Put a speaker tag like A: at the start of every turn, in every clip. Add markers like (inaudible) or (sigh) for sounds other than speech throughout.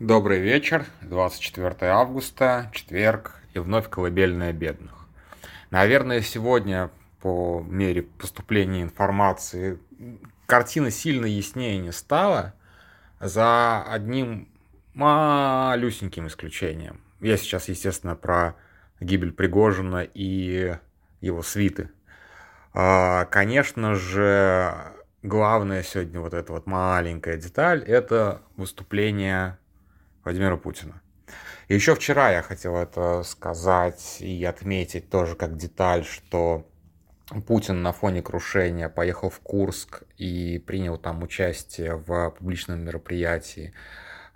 A: Добрый вечер, 24 августа, четверг, и вновь колыбельная бедных. Наверное, сегодня по мере поступления информации картина сильно яснее не стала, за одним малюсеньким исключением. Я сейчас, естественно, про гибель Пригожина и его свиты. А, конечно же, главная сегодня вот эта вот маленькая деталь – это выступление Владимира Путина. Еще вчера я хотел это сказать и отметить тоже как деталь, что Путин на фоне крушения поехал в Курск и принял там участие в публичном мероприятии.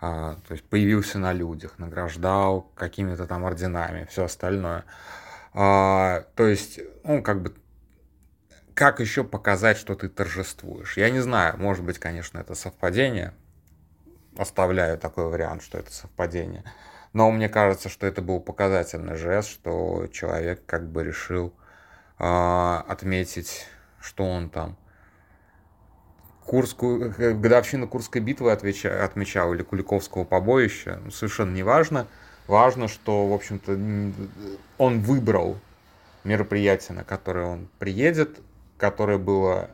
A: А, то есть появился на людях, награждал какими-то там орденами, все остальное. А, то есть, ну, как бы как еще показать, что ты торжествуешь? Я не знаю, может быть, конечно, это совпадение. Оставляю такой вариант, что это совпадение. Но мне кажется, что это был показательный жест, что человек как бы решил э, отметить, что он там Курскую, э, годовщину Курской битвы отвеча, отмечал или Куликовского побоища, ну, совершенно не важно. Важно, что, в общем-то, он выбрал мероприятие, на которое он приедет, которое было,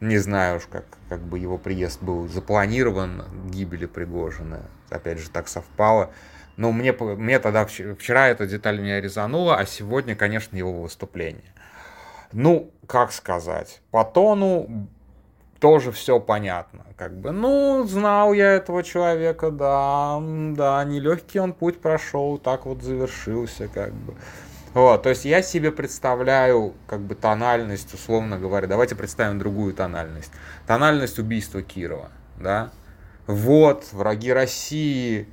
A: не знаю уж, как, как бы его приезд был запланирован, гибели Пригожина, опять же, так совпало. Но мне, мне тогда вчера эта деталь меня резанула, а сегодня, конечно, его выступление. Ну, как сказать, по тону тоже все понятно. Как бы, ну, знал я этого человека, да, да, нелегкий он путь прошел, так вот завершился, как бы. Вот, то есть я себе представляю как бы тональность, условно говоря, давайте представим другую тональность. Тональность убийства Кирова, да. Вот, враги России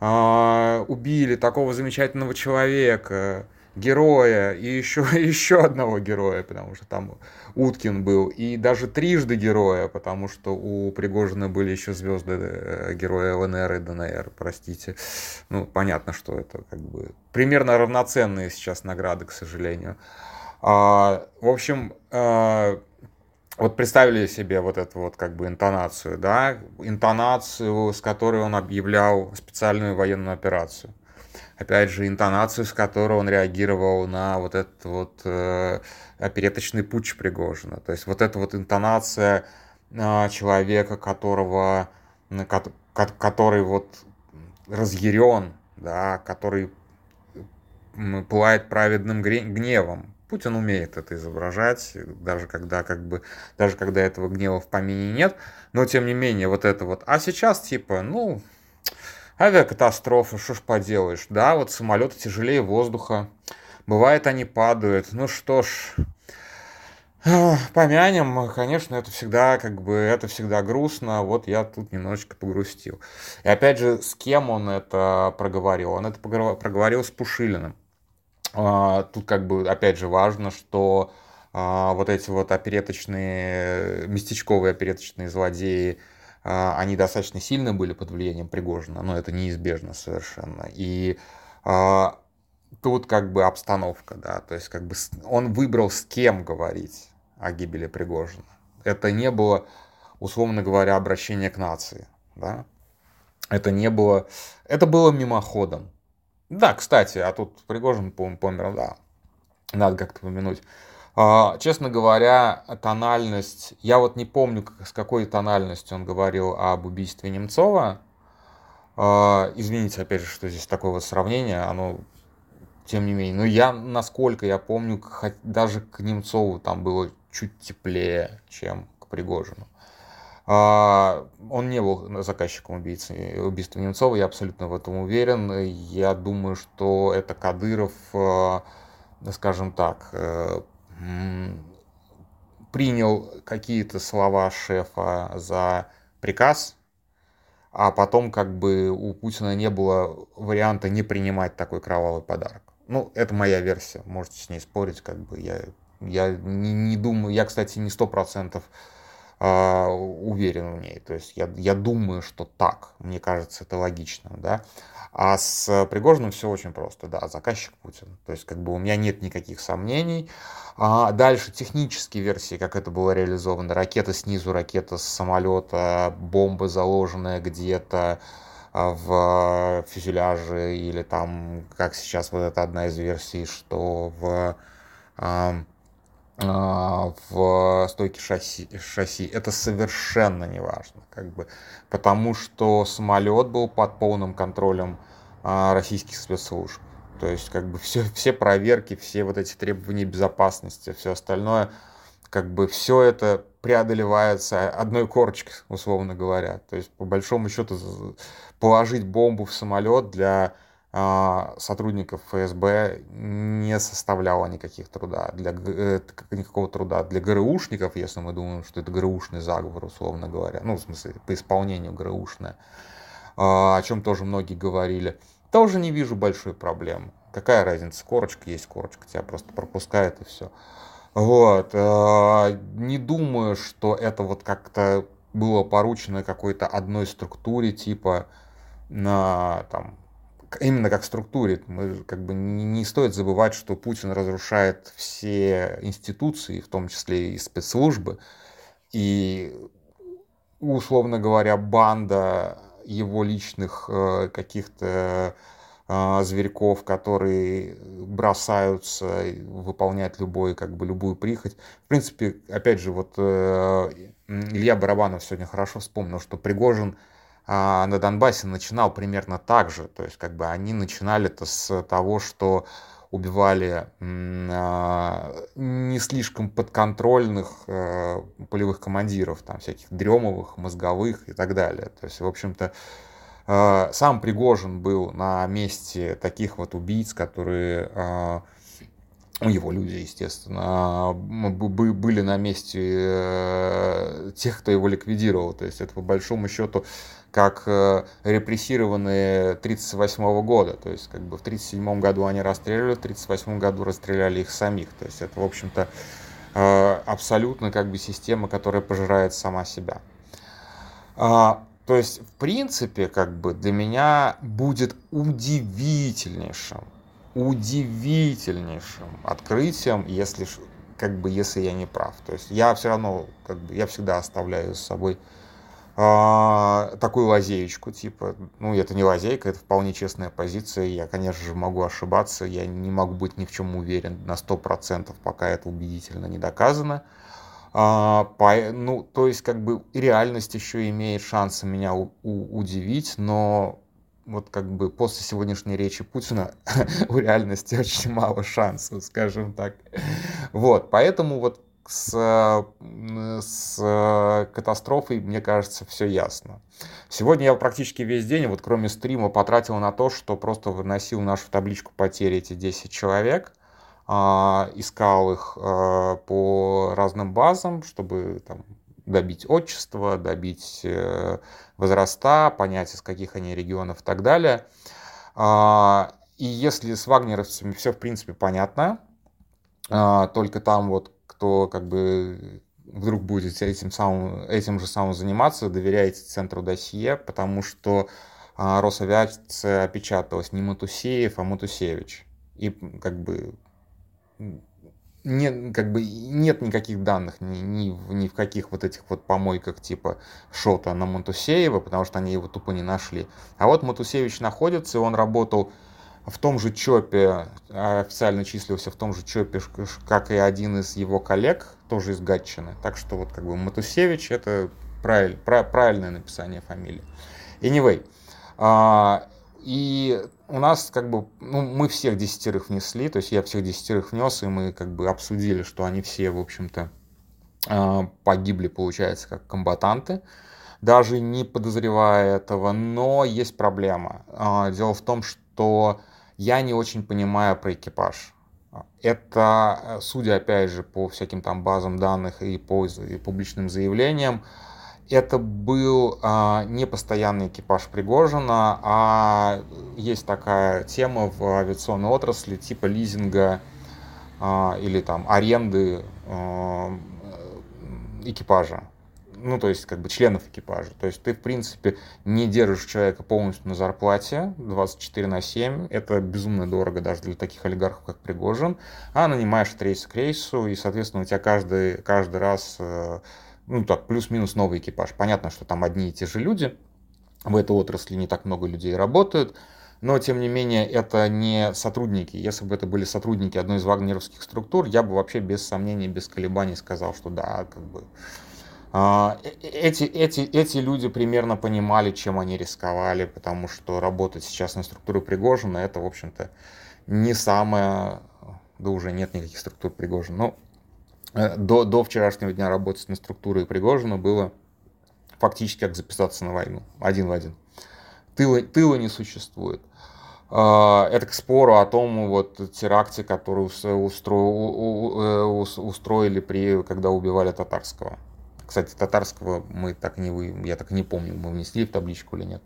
A: э, убили такого замечательного человека, героя и еще, (laughs) еще одного героя, потому что там Уткин был, и даже трижды героя, потому что у Пригожина были еще звезды э, героя ЛНР и ДНР, простите. Ну, понятно, что это как бы примерно равноценные сейчас награды, к сожалению. А, в общем, а, вот представили себе вот эту вот как бы интонацию, да, интонацию, с которой он объявлял специальную военную операцию опять же, интонацию, с которой он реагировал на вот этот вот э, опереточный путь Пригожина. То есть вот эта вот интонация э, человека, которого, ко который вот разъярен, да, который пылает праведным гневом. Путин умеет это изображать, даже когда как бы, даже когда этого гнева в помине нет, но тем не менее вот это вот. А сейчас типа, ну, Авиакатастрофа, что ж поделаешь, да, вот самолеты тяжелее воздуха, бывает они падают, ну что ж, помянем, конечно, это всегда, как бы, это всегда грустно, вот я тут немножечко погрустил. И опять же, с кем он это проговорил? Он это проговорил с Пушилиным. А, тут, как бы, опять же, важно, что а, вот эти вот опереточные, местечковые опереточные злодеи, они достаточно сильно были под влиянием Пригожина, но это неизбежно совершенно. И а, тут как бы обстановка, да, то есть как бы он выбрал с кем говорить о гибели Пригожина. Это не было, условно говоря, обращение к нации, да. Это не было, это было мимоходом. Да, кстати, а тут Пригожин, по-моему, помер, да, надо как-то помянуть. А, честно говоря, тональность, я вот не помню, с какой тональностью он говорил об убийстве Немцова. А, извините, опять же, что здесь такое вот сравнение, оно тем не менее. Но я, насколько я помню, даже к Немцову там было чуть теплее, чем к Пригожину. А, он не был заказчиком убийцы, убийства Немцова, я абсолютно в этом уверен. Я думаю, что это Кадыров, скажем так, э, принял какие-то слова шефа за приказ, а потом как бы у Путина не было варианта не принимать такой кровавый подарок. Ну, это моя версия, можете с ней спорить, как бы я, я не, не думаю, я, кстати, не сто процентов а, уверен в ней, то есть я, я думаю, что так, мне кажется, это логично, да. А с Пригожиным все очень просто, да, заказчик Путин. То есть, как бы у меня нет никаких сомнений. А дальше технические версии, как это было реализовано. Ракета снизу, ракета с самолета, бомба заложенная где-то, в фюзеляже или там, как сейчас вот это одна из версий, что в а, в стойке шасси, шасси. Это совершенно не важно, как бы, потому что самолет был под полным контролем а, российских спецслужб. То есть, как бы, все, все проверки, все вот эти требования безопасности, все остальное, как бы, все это преодолевается одной корочкой, условно говоря. То есть, по большому счету, положить бомбу в самолет для а, сотрудников ФСБ не составляло никаких труда для э, никакого труда для ГРУшников, если мы думаем, что это ГРУшный заговор, условно говоря, ну, в смысле, по исполнению ГРУшное, а, о чем тоже многие говорили, тоже не вижу большой проблемы. Какая разница, корочка есть корочка, тебя просто пропускает и все. Вот. А, не думаю, что это вот как-то было поручено какой-то одной структуре, типа на там именно как структуре. Мы, как бы не, не стоит забывать, что Путин разрушает все институции, в том числе и спецслужбы. И, условно говоря, банда его личных э, каких-то э, зверьков, которые бросаются выполнять любой, как бы, любую прихоть. В принципе, опять же, вот э, Илья Барабанов сегодня хорошо вспомнил, что Пригожин – на Донбассе начинал примерно так же. То есть, как бы они начинали это с того, что убивали а, не слишком подконтрольных э, полевых командиров, там всяких дремовых, мозговых и так далее. То есть, в общем-то, э, сам Пригожин был на месте таких вот убийц, которые а, ну, его люди, естественно, были на месте э, тех, кто его ликвидировал. То есть это по большому счету как э, репрессированные 1938 года. То есть как бы в 1937 году они расстреливали, в 1938 году расстреляли их самих. То есть это, в общем-то, э, абсолютно как бы система, которая пожирает сама себя. А, то есть, в принципе, как бы для меня будет удивительнейшим, удивительнейшим открытием, если как бы если я не прав. То есть я все равно, как бы, я всегда оставляю с собой а, такую лазеечку, типа, ну, это не лазейка, это вполне честная позиция, я, конечно же, могу ошибаться, я не могу быть ни в чем уверен на 100%, пока это убедительно не доказано. А, по, ну, то есть, как бы, реальность еще имеет шансы меня у, у, удивить, но вот как бы после сегодняшней речи Путина (laughs) у реальности очень мало шансов, скажем так. Вот, поэтому вот с, с катастрофой, мне кажется, все ясно. Сегодня я практически весь день, вот кроме стрима, потратил на то, что просто выносил нашу табличку потери эти 10 человек, а, искал их а, по разным базам, чтобы там, добить отчество, добить э, возраста, понять, из каких они регионов и так далее. А, и если с вагнеровцами все в принципе понятно, только там вот кто как бы вдруг будет этим, самым, этим же самым заниматься, доверяйте центру досье, потому что а, Росавиация опечаталась не Матусеев, а Матусевич. И как бы нет, как бы нет никаких данных ни, ни, ни в каких вот этих вот помойках типа Шота на Матусеева, потому что они его тупо не нашли. А вот Матусевич находится, и он работал в том же ЧОПе, а, официально числился в том же ЧОПе, как и один из его коллег, тоже из Гатчины. Так что вот как бы Матусевич это правиль, правильное написание фамилии. Anyway, а, и у нас как бы, ну, мы всех десятерых внесли, то есть я всех десятерых внес, и мы как бы обсудили, что они все, в общем-то, а, погибли, получается, как комбатанты, даже не подозревая этого, но есть проблема. Дело в том, что я не очень понимаю про экипаж. Это, э, судя опять же по всяким там базам данных и по и публичным заявлениям, это был а, не постоянный экипаж Пригожина, а есть такая тема в авиационной отрасли типа лизинга а, или там аренды а, экипажа ну, то есть, как бы членов экипажа. То есть, ты, в принципе, не держишь человека полностью на зарплате 24 на 7. Это безумно дорого даже для таких олигархов, как Пригожин. А нанимаешь от рейса к рейсу, и, соответственно, у тебя каждый, каждый раз, э, ну, так, плюс-минус новый экипаж. Понятно, что там одни и те же люди, в этой отрасли не так много людей работают, но, тем не менее, это не сотрудники. Если бы это были сотрудники одной из вагнеровских структур, я бы вообще без сомнений, без колебаний сказал, что да, как бы эти, эти, эти люди примерно понимали, чем они рисковали, потому что работать сейчас на структуру Пригожина, это, в общем-то, не самое... Да уже нет никаких структур Пригожина. Но э, до, до вчерашнего дня работать на структуре Пригожина было фактически как записаться на войну. Один в один. Тыла, тыла не существует. А, это к спору о том вот теракте, который устро... Э, устроили, при, когда убивали татарского. Кстати, татарского мы так не вы, я так не помню, мы внесли в табличку или нет.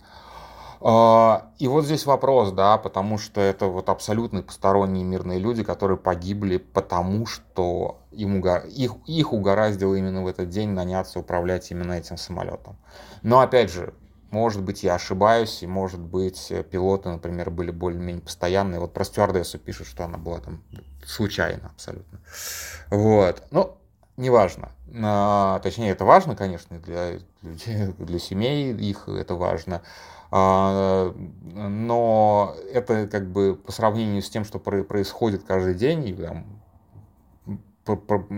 A: А, и вот здесь вопрос, да, потому что это вот абсолютно посторонние мирные люди, которые погибли потому, что им угор... их, их угораздило именно в этот день наняться управлять именно этим самолетом. Но опять же, может быть, я ошибаюсь, и может быть, пилоты, например, были более-менее постоянные. Вот про стюардессу пишут, что она была там случайно абсолютно. Вот. Ну, неважно. А, точнее, это важно, конечно, для людей, (laughs) для семей их это важно. А, но это как бы по сравнению с тем, что происходит каждый день, и, там,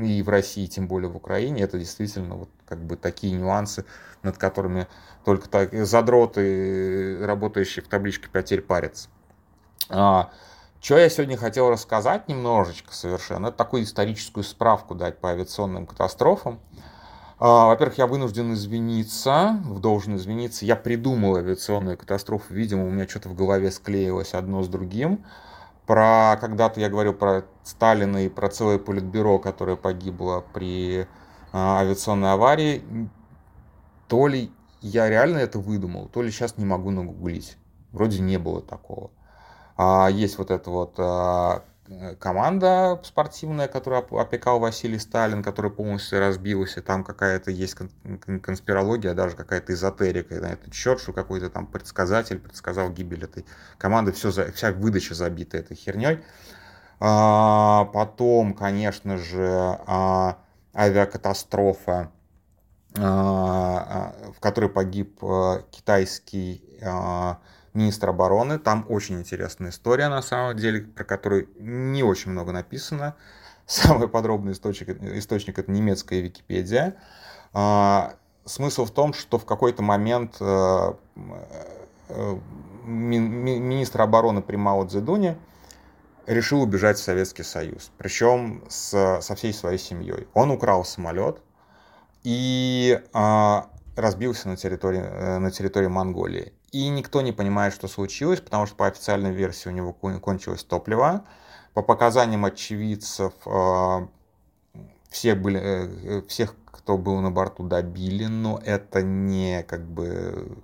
A: и в России, тем более в Украине, это действительно вот как бы такие нюансы, над которыми только так задроты, работающие в табличке потерь, парятся. А, что я сегодня хотел рассказать немножечко совершенно, это такую историческую справку дать по авиационным катастрофам. А, во-первых, я вынужден извиниться, должен извиниться. Я придумал авиационную катастрофу, видимо, у меня что-то в голове склеилось одно с другим. Про когда-то я говорил про Сталина и про целое политбюро, которое погибло при а, авиационной аварии. То ли я реально это выдумал, то ли сейчас не могу нагуглить. Вроде не было такого. А, есть вот эта вот а, команда спортивная, которую опекал Василий Сталин, которая полностью разбилась, и там какая-то есть конспирология, даже какая-то эзотерика на этот счет, что какой-то там предсказатель предсказал гибель этой команды, все, вся выдача забита этой херней. А, потом, конечно же, авиакатастрофа, в которой погиб китайский министр обороны. Там очень интересная история, на самом деле, про которую не очень много написано. (laughs) Самый подробный источник, источник это немецкая Википедия. А, смысл в том, что в какой-то момент э, э, министр обороны при Мао Цзэдуне решил убежать в Советский Союз, причем с, со всей своей семьей. Он украл самолет и а, разбился на территории, э, на территории Монголии. И никто не понимает, что случилось, потому что по официальной версии у него кончилось топливо. По показаниям очевидцев, э, все были, э, всех, кто был на борту, добили, но это не как бы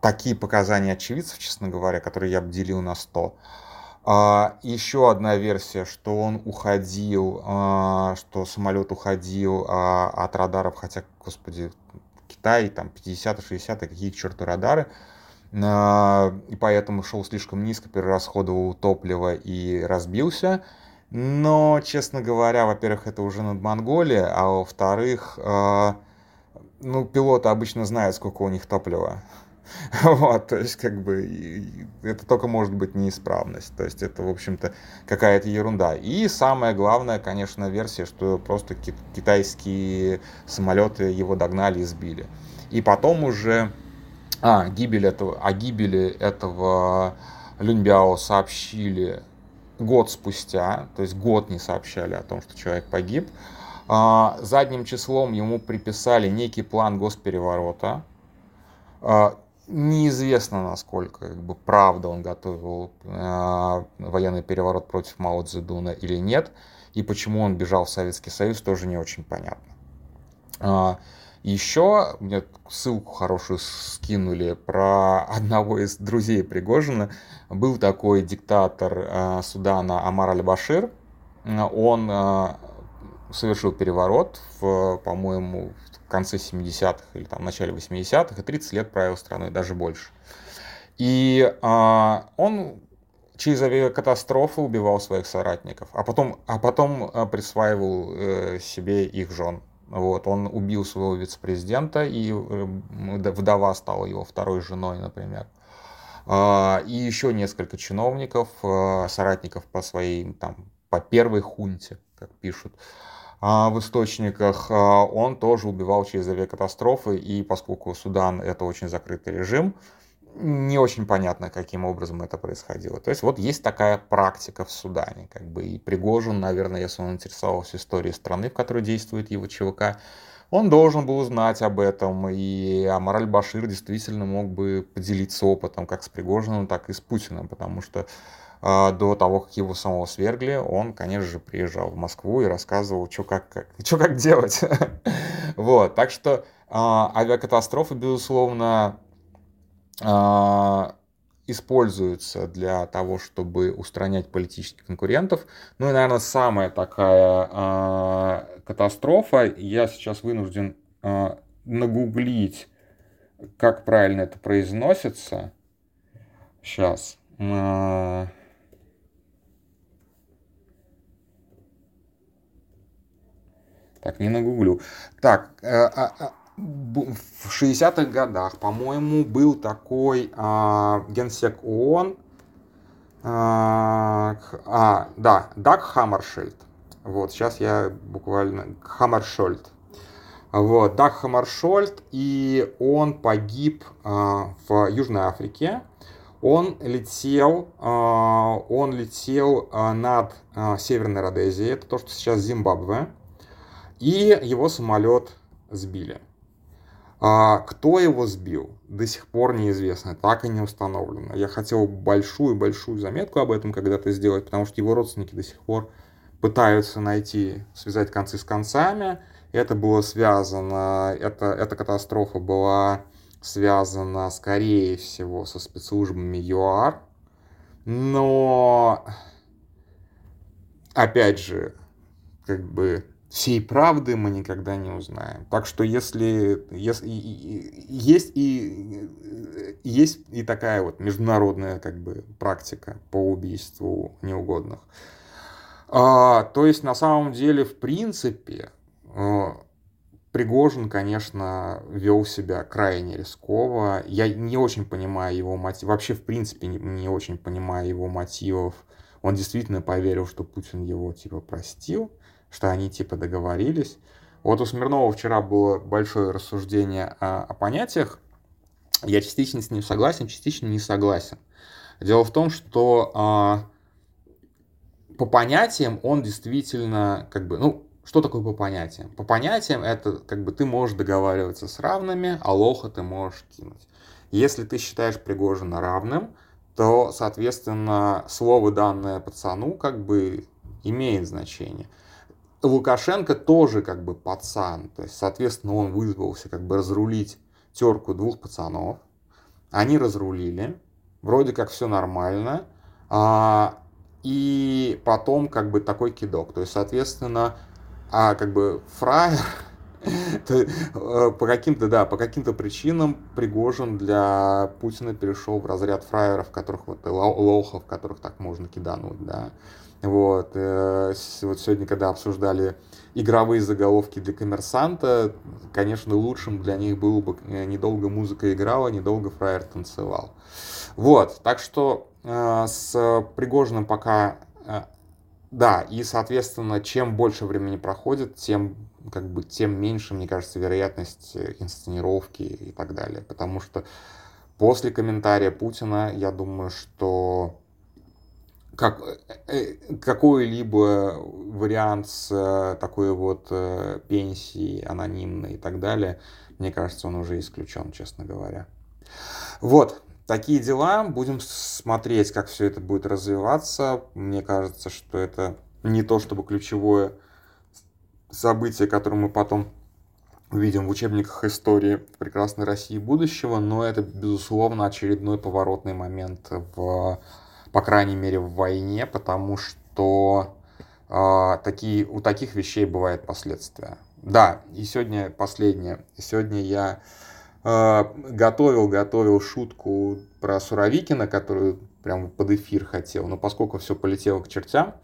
A: такие показания очевидцев, честно говоря, которые я бы делил на 100. А, еще одна версия, что он уходил, а, что самолет уходил а, от радаров, хотя, господи, Китай, там 50-60, какие к черту радары, и поэтому шел слишком низко, перерасходовал топливо и разбился. Но, честно говоря, во-первых, это уже над Монголией, а во-вторых, а, ну, пилоты обычно знают, сколько у них топлива. (laughs) Вот, то есть, как бы, это только может быть неисправность. То есть, это, в общем-то, какая-то ерунда. И самое главное, конечно, версия, что просто китайские самолеты его догнали и сбили. И потом уже а, гибель этого, о гибели этого Люньбяо сообщили год спустя, то есть год не сообщали о том, что человек погиб. А, задним числом ему приписали некий план госпереворота. Неизвестно, насколько как бы, правда он готовил а, военный переворот против Мао Цзэдуна или нет, и почему он бежал в Советский Союз, тоже не очень понятно. А, еще мне ссылку хорошую скинули про одного из друзей Пригожина. Был такой диктатор э, Судана Амар Аль-Башир. Он э, совершил переворот, в, по-моему, в конце 70-х или там, начале 80-х, и 30 лет правил страной, даже больше. И э, он через авиакатастрофы убивал своих соратников, а потом, а потом присваивал э, себе их жен Вот, он убил своего вице-президента, и вдова стала его второй женой, например. А, и еще несколько чиновников, соратников по своей, там, по первой хунте, как пишут в источниках, он тоже убивал через авиакатастрофы, и поскольку Судан это очень закрытый режим, не очень понятно, каким образом это происходило. То есть вот есть такая практика в Судане. Как бы, и Пригожин, наверное, если он интересовался историей страны, в которой действует его ЧВК, он должен был узнать об этом, и Амараль Башир действительно мог бы поделиться опытом как с Пригожиным, так и с Путиным, потому что до того, как его самого свергли, он, конечно же, приезжал в Москву и рассказывал, что как, как, (laughs) что как делать. (laughs) вот, так что э, авиакатастрофы, безусловно, а, используются для того, чтобы устранять политических конкурентов. Ну и, наверное, самая такая катастрофа, я сейчас вынужден нагуглить, как правильно это произносится. Сейчас. Так, не нагуглю. Так, э, э, в 60-х годах, по-моему, был такой а, генсек ООН, а, а, да, Даг Хаммершильд. Вот, сейчас я буквально... Хаммершольд. Вот, Даг Хаммершольд, и он погиб а, в Южной Африке. Он летел, а, он летел а, над а, Северной Родезией, это то, что сейчас Зимбабве, и его самолет сбили. А кто его сбил, до сих пор неизвестно, так и не установлено. Я хотел большую-большую заметку об этом когда-то сделать, потому что его родственники до сих пор пытаются найти, связать концы с концами. Это было связано, это, эта катастрофа была связана, скорее всего, со спецслужбами ЮАР. Но, опять же, как бы всей правды мы никогда не узнаем. Так что если, если есть и есть и такая вот международная как бы практика по убийству неугодных, а, то есть на самом деле в принципе а, Пригожин, конечно, вел себя крайне рисково. Я не очень понимаю его мотив, вообще в принципе не, не очень понимаю его мотивов. Он действительно поверил, что Путин его типа простил что они типа договорились. Вот у Смирнова вчера было большое рассуждение о, о понятиях. Я частично с ним согласен, частично не согласен. Дело в том, что э, по понятиям он действительно как бы, ну, что такое по понятиям? По понятиям это как бы ты можешь договариваться с равными, а лоха ты можешь кинуть. Если ты считаешь Пригожина равным, то, соответственно, слово данное пацану как бы имеет значение. Лукашенко тоже как бы пацан, то есть, соответственно, он вызвался как бы разрулить терку двух пацанов. Они разрулили, вроде как все нормально, а, и потом как бы такой кидок, то есть, соответственно, а как бы фраер (laughs) э, по каким-то, да, по каким-то причинам Пригожин для Путина перешел в разряд фраеров, которых вот лохов, которых так можно кидануть, да. Вот, э, вот сегодня, когда обсуждали игровые заголовки для коммерсанта, конечно, лучшим для них было бы э, недолго музыка играла, недолго фраер танцевал. Вот, так что э, с Пригожиным пока, да, и, соответственно, чем больше времени проходит, тем как бы тем меньше, мне кажется, вероятность инсценировки и так далее. Потому что после комментария Путина, я думаю, что как, э, какой-либо вариант с э, такой вот э, пенсией анонимной и так далее, мне кажется, он уже исключен, честно говоря. Вот, такие дела. Будем смотреть, как все это будет развиваться. Мне кажется, что это не то чтобы ключевое событие, которое мы потом увидим в учебниках истории прекрасной России будущего, но это, безусловно, очередной поворотный момент в по крайней мере, в войне, потому что э, такие, у таких вещей бывают последствия. Да, и сегодня последнее. Сегодня я э, готовил, готовил шутку про Суровикина, которую прям под эфир хотел, но поскольку все полетело к чертям,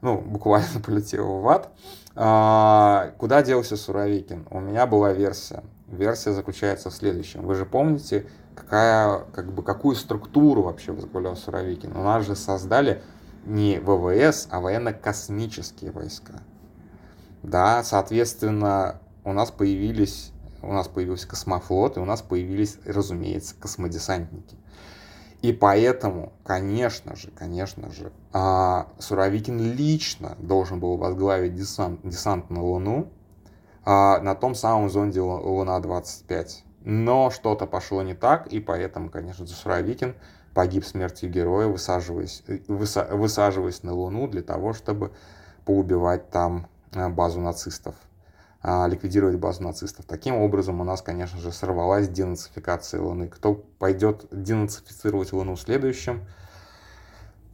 A: ну, буквально (laughs) полетел в ад. А, куда делся Суровикин? У меня была версия. Версия заключается в следующем. Вы же помните, какая, как бы, какую структуру вообще возглавлял Суровикин? У нас же создали не ВВС, а военно-космические войска. Да, соответственно, у нас появились у нас появился космофлот, и у нас появились, разумеется, космодесантники. И поэтому, конечно же, конечно же, а, Суровикин лично должен был возглавить десант, десант на Луну а, на том самом зонде Луна-25. Но что-то пошло не так, и поэтому, конечно же, Суровикин погиб смертью героя, высаживаясь, высаживаясь на Луну для того, чтобы поубивать там а, базу нацистов. А, ликвидировать базу нацистов. Таким образом, у нас, конечно же, сорвалась денацификация Луны. Кто пойдет денацифицировать Луну следующим?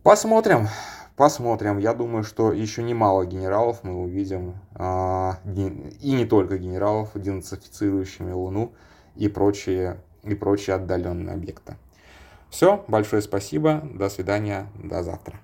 A: Посмотрим. Посмотрим. Я думаю, что еще немало генералов мы увидим, а, и не только генералов, денацифицирующими Луну и прочие, и прочие отдаленные объекты. Все, большое спасибо, до свидания, до завтра.